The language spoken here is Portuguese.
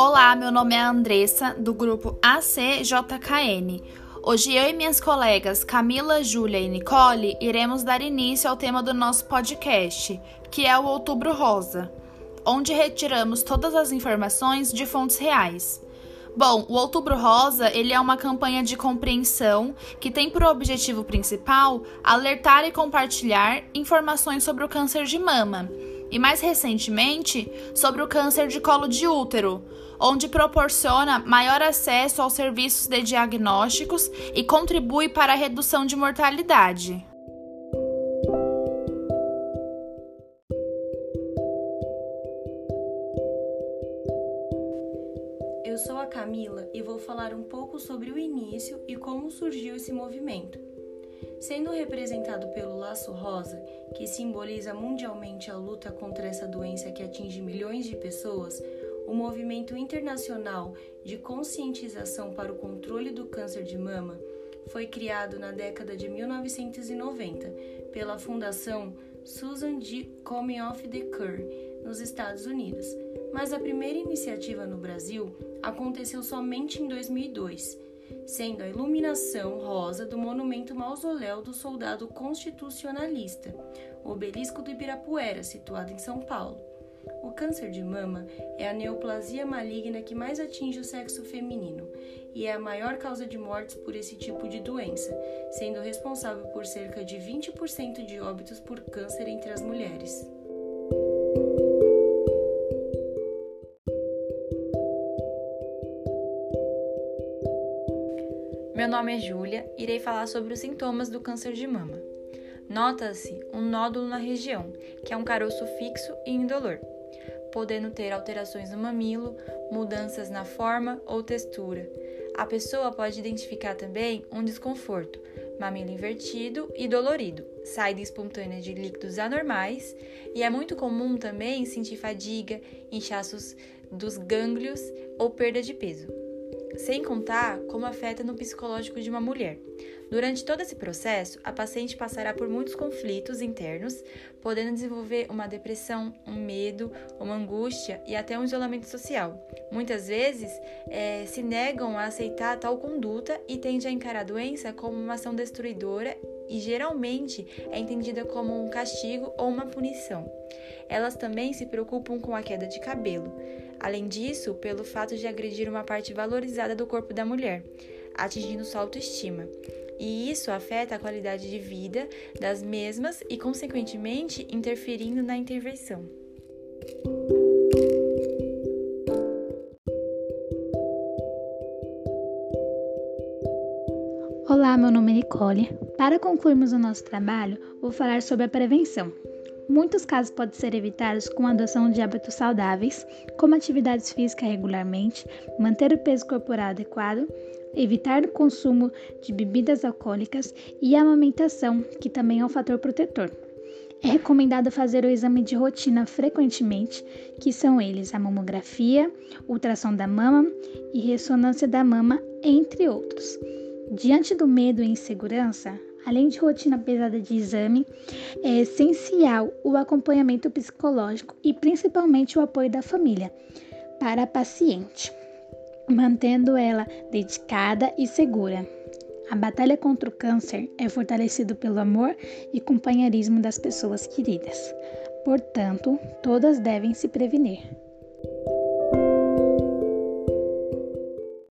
Olá, meu nome é Andressa, do grupo ACJKN. Hoje eu e minhas colegas Camila, Júlia e Nicole iremos dar início ao tema do nosso podcast, que é o Outubro Rosa, onde retiramos todas as informações de fontes reais. Bom, o Outubro Rosa ele é uma campanha de compreensão que tem por objetivo principal alertar e compartilhar informações sobre o câncer de mama e mais recentemente sobre o câncer de colo de útero, onde proporciona maior acesso aos serviços de diagnósticos e contribui para a redução de mortalidade. Eu sou a Camila e vou falar um pouco sobre o início e como surgiu esse movimento. Sendo representado pelo laço rosa, que simboliza mundialmente a luta contra essa doença que atinge milhões de pessoas, o movimento internacional de conscientização para o controle do câncer de mama foi criado na década de 1990 pela Fundação Susan G. Komen of the Cure, nos Estados Unidos, mas a primeira iniciativa no Brasil aconteceu somente em 2002 sendo a iluminação rosa do monumento mausoléu do soldado constitucionalista, obelisco do Ibirapuera, situado em São Paulo. O câncer de mama é a neoplasia maligna que mais atinge o sexo feminino e é a maior causa de mortes por esse tipo de doença, sendo responsável por cerca de 20% de óbitos por câncer entre as mulheres. Meu nome é Júlia, irei falar sobre os sintomas do câncer de mama. Nota-se um nódulo na região, que é um caroço fixo e indolor, podendo ter alterações no mamilo, mudanças na forma ou textura. A pessoa pode identificar também um desconforto, mamilo invertido e dolorido, saída espontânea de líquidos anormais, e é muito comum também sentir fadiga, inchaços dos gânglios ou perda de peso sem contar como afeta no psicológico de uma mulher. Durante todo esse processo, a paciente passará por muitos conflitos internos, podendo desenvolver uma depressão, um medo, uma angústia e até um isolamento social. Muitas vezes é, se negam a aceitar tal conduta e tendem a encarar a doença como uma ação destruidora e geralmente é entendida como um castigo ou uma punição. Elas também se preocupam com a queda de cabelo. Além disso, pelo fato de agredir uma parte valorizada do corpo da mulher, atingindo sua autoestima. E isso afeta a qualidade de vida das mesmas e, consequentemente, interferindo na intervenção. Olá, meu nome é Nicole. Para concluirmos o nosso trabalho, vou falar sobre a prevenção. Muitos casos podem ser evitados com a adoção de hábitos saudáveis, como atividades físicas regularmente, manter o peso corporal adequado, evitar o consumo de bebidas alcoólicas e a amamentação, que também é um fator protetor. É recomendado fazer o exame de rotina frequentemente, que são eles a mamografia, ultrassom da mama e ressonância da mama, entre outros. Diante do medo e insegurança, além de rotina pesada de exame, é essencial o acompanhamento psicológico e principalmente o apoio da família para a paciente, mantendo ela dedicada e segura. A batalha contra o câncer é fortalecida pelo amor e companheirismo das pessoas queridas. Portanto, todas devem se prevenir.